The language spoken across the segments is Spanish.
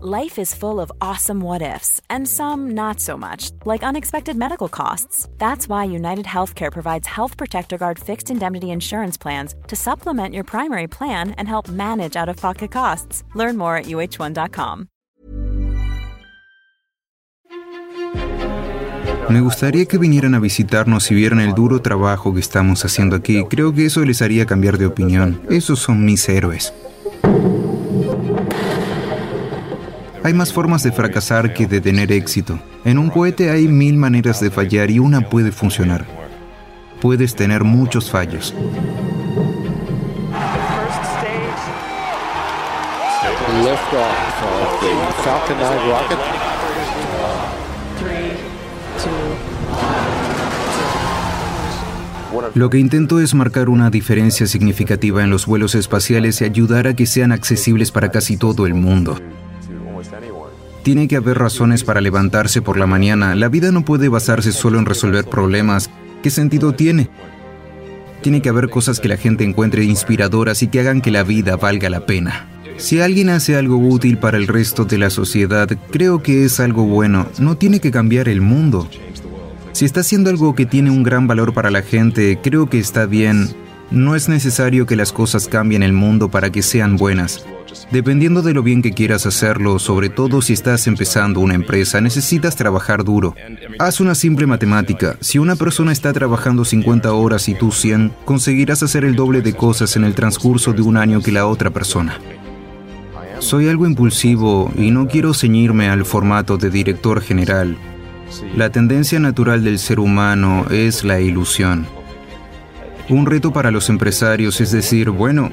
Life is full of awesome what ifs, and some not so much, like unexpected medical costs. That's why United Healthcare provides Health Protector Guard fixed indemnity insurance plans to supplement your primary plan and help manage out of pocket costs. Learn more at uh1.com. Me gustaría que vinieran a visitarnos y vieran el duro trabajo que estamos haciendo aquí. Creo que eso les haría cambiar de opinión. Esos son mis héroes. Hay más formas de fracasar que de tener éxito. En un cohete hay mil maneras de fallar y una puede funcionar. Puedes tener muchos fallos. Liftoff of the Falcon 9 rocket. Lo que intento es marcar una diferencia significativa en los vuelos espaciales y ayudar a que sean accesibles para casi todo el mundo. Tiene que haber razones para levantarse por la mañana. La vida no puede basarse solo en resolver problemas. ¿Qué sentido tiene? Tiene que haber cosas que la gente encuentre inspiradoras y que hagan que la vida valga la pena. Si alguien hace algo útil para el resto de la sociedad, creo que es algo bueno. No tiene que cambiar el mundo. Si está haciendo algo que tiene un gran valor para la gente, creo que está bien. No es necesario que las cosas cambien el mundo para que sean buenas. Dependiendo de lo bien que quieras hacerlo, sobre todo si estás empezando una empresa, necesitas trabajar duro. Haz una simple matemática. Si una persona está trabajando 50 horas y tú 100, conseguirás hacer el doble de cosas en el transcurso de un año que la otra persona. Soy algo impulsivo y no quiero ceñirme al formato de director general. La tendencia natural del ser humano es la ilusión. Un reto para los empresarios es decir, bueno,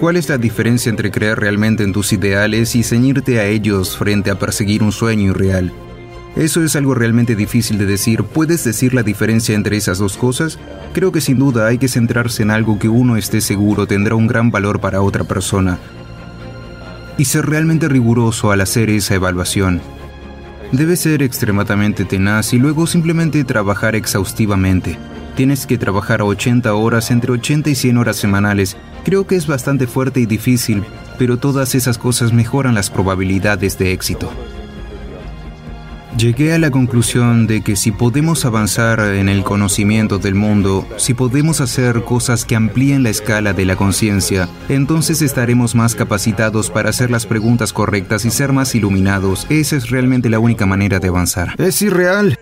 ¿cuál es la diferencia entre creer realmente en tus ideales y ceñirte a ellos frente a perseguir un sueño irreal? Eso es algo realmente difícil de decir. ¿Puedes decir la diferencia entre esas dos cosas? Creo que sin duda hay que centrarse en algo que uno esté seguro tendrá un gran valor para otra persona. Y ser realmente riguroso al hacer esa evaluación. Debes ser extremadamente tenaz y luego simplemente trabajar exhaustivamente. Tienes que trabajar 80 horas entre 80 y 100 horas semanales. Creo que es bastante fuerte y difícil, pero todas esas cosas mejoran las probabilidades de éxito. Llegué a la conclusión de que si podemos avanzar en el conocimiento del mundo, si podemos hacer cosas que amplíen la escala de la conciencia, entonces estaremos más capacitados para hacer las preguntas correctas y ser más iluminados. Esa es realmente la única manera de avanzar. Es irreal.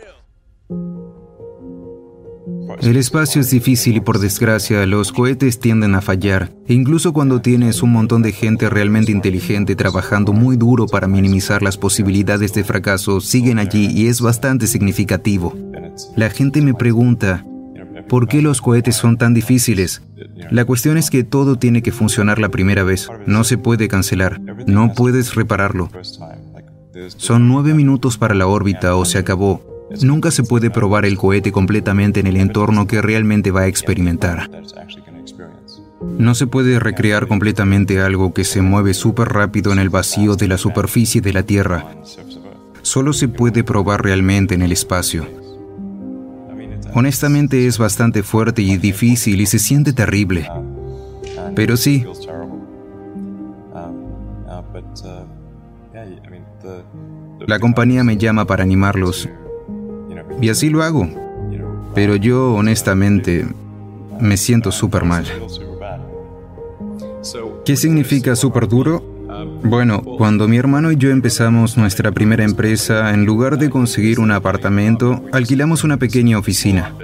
El espacio es difícil y por desgracia los cohetes tienden a fallar. E incluso cuando tienes un montón de gente realmente inteligente trabajando muy duro para minimizar las posibilidades de fracaso, siguen allí y es bastante significativo. La gente me pregunta, ¿por qué los cohetes son tan difíciles? La cuestión es que todo tiene que funcionar la primera vez. No se puede cancelar. No puedes repararlo. Son nueve minutos para la órbita o se acabó. Nunca se puede probar el cohete completamente en el entorno que realmente va a experimentar. No se puede recrear completamente algo que se mueve súper rápido en el vacío de la superficie de la Tierra. Solo se puede probar realmente en el espacio. Honestamente es bastante fuerte y difícil y se siente terrible. Pero sí. La compañía me llama para animarlos y así lo hago. Pero yo honestamente me siento súper mal. ¿Qué significa súper duro? Bueno, cuando mi hermano y yo empezamos nuestra primera empresa, en lugar de conseguir un apartamento, alquilamos una pequeña oficina.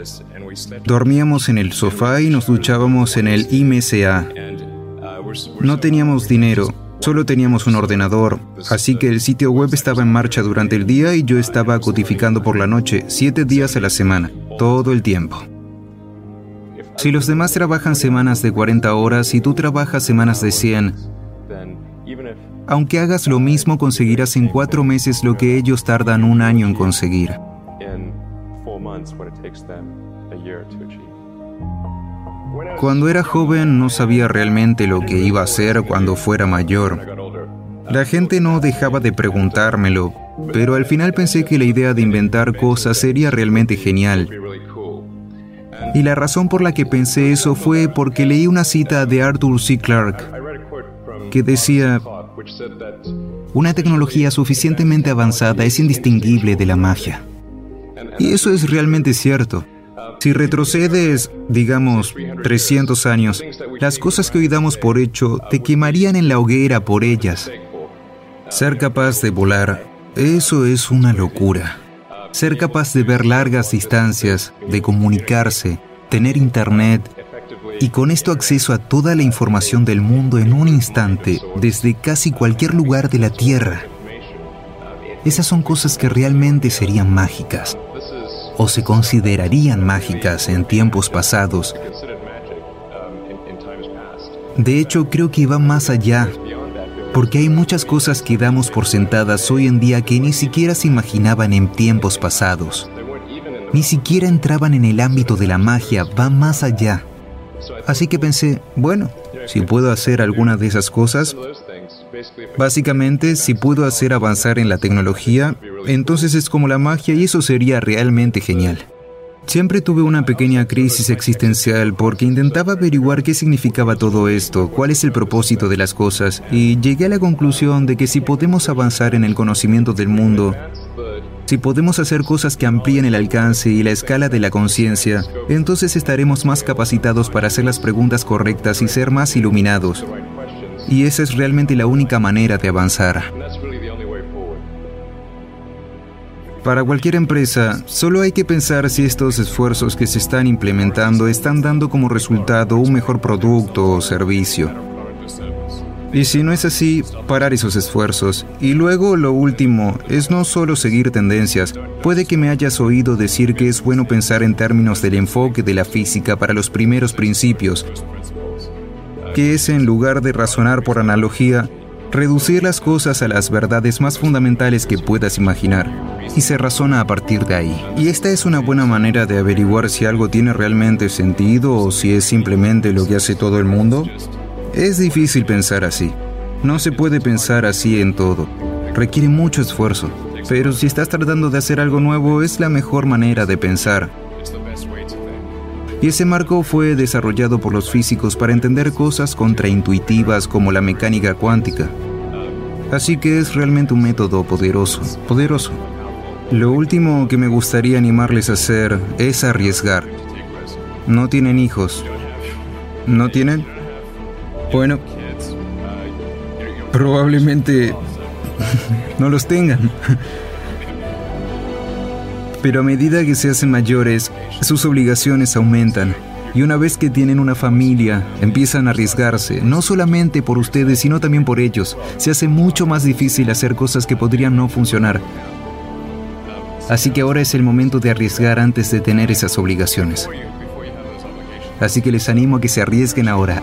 Dormíamos en el sofá y nos duchábamos en el IMCA. No teníamos dinero, Solo teníamos un ordenador, así que el sitio web estaba en marcha durante el día y yo estaba codificando por la noche, siete días a la semana, todo el tiempo. Si los demás trabajan semanas de 40 horas y tú trabajas semanas de 100, aunque hagas lo mismo conseguirás en cuatro meses lo que ellos tardan un año en conseguir. Cuando era joven no sabía realmente lo que iba a hacer cuando fuera mayor. La gente no dejaba de preguntármelo, pero al final pensé que la idea de inventar cosas sería realmente genial. Y la razón por la que pensé eso fue porque leí una cita de Arthur C. Clarke que decía, una tecnología suficientemente avanzada es indistinguible de la magia. Y eso es realmente cierto. Si retrocedes, digamos, 300 años, las cosas que hoy damos por hecho te quemarían en la hoguera por ellas. Ser capaz de volar, eso es una locura. Ser capaz de ver largas distancias, de comunicarse, tener internet y con esto acceso a toda la información del mundo en un instante desde casi cualquier lugar de la Tierra. Esas son cosas que realmente serían mágicas o se considerarían mágicas en tiempos pasados. De hecho, creo que va más allá, porque hay muchas cosas que damos por sentadas hoy en día que ni siquiera se imaginaban en tiempos pasados. Ni siquiera entraban en el ámbito de la magia, va más allá. Así que pensé, bueno, si puedo hacer alguna de esas cosas, básicamente si puedo hacer avanzar en la tecnología, entonces es como la magia y eso sería realmente genial. Siempre tuve una pequeña crisis existencial porque intentaba averiguar qué significaba todo esto, cuál es el propósito de las cosas, y llegué a la conclusión de que si podemos avanzar en el conocimiento del mundo, si podemos hacer cosas que amplíen el alcance y la escala de la conciencia, entonces estaremos más capacitados para hacer las preguntas correctas y ser más iluminados. Y esa es realmente la única manera de avanzar. Para cualquier empresa, solo hay que pensar si estos esfuerzos que se están implementando están dando como resultado un mejor producto o servicio. Y si no es así, parar esos esfuerzos. Y luego lo último es no solo seguir tendencias. Puede que me hayas oído decir que es bueno pensar en términos del enfoque de la física para los primeros principios, que es en lugar de razonar por analogía, reducir las cosas a las verdades más fundamentales que puedas imaginar, y se razona a partir de ahí. Y esta es una buena manera de averiguar si algo tiene realmente sentido o si es simplemente lo que hace todo el mundo. Es difícil pensar así. No se puede pensar así en todo. Requiere mucho esfuerzo. Pero si estás tratando de hacer algo nuevo, es la mejor manera de pensar. Y ese marco fue desarrollado por los físicos para entender cosas contraintuitivas como la mecánica cuántica. Así que es realmente un método poderoso, poderoso. Lo último que me gustaría animarles a hacer es arriesgar. No tienen hijos. ¿No tienen? Bueno, probablemente no los tengan. Pero a medida que se hacen mayores, sus obligaciones aumentan. Y una vez que tienen una familia, empiezan a arriesgarse, no solamente por ustedes, sino también por ellos. Se hace mucho más difícil hacer cosas que podrían no funcionar. Así que ahora es el momento de arriesgar antes de tener esas obligaciones. Así que les animo a que se arriesguen ahora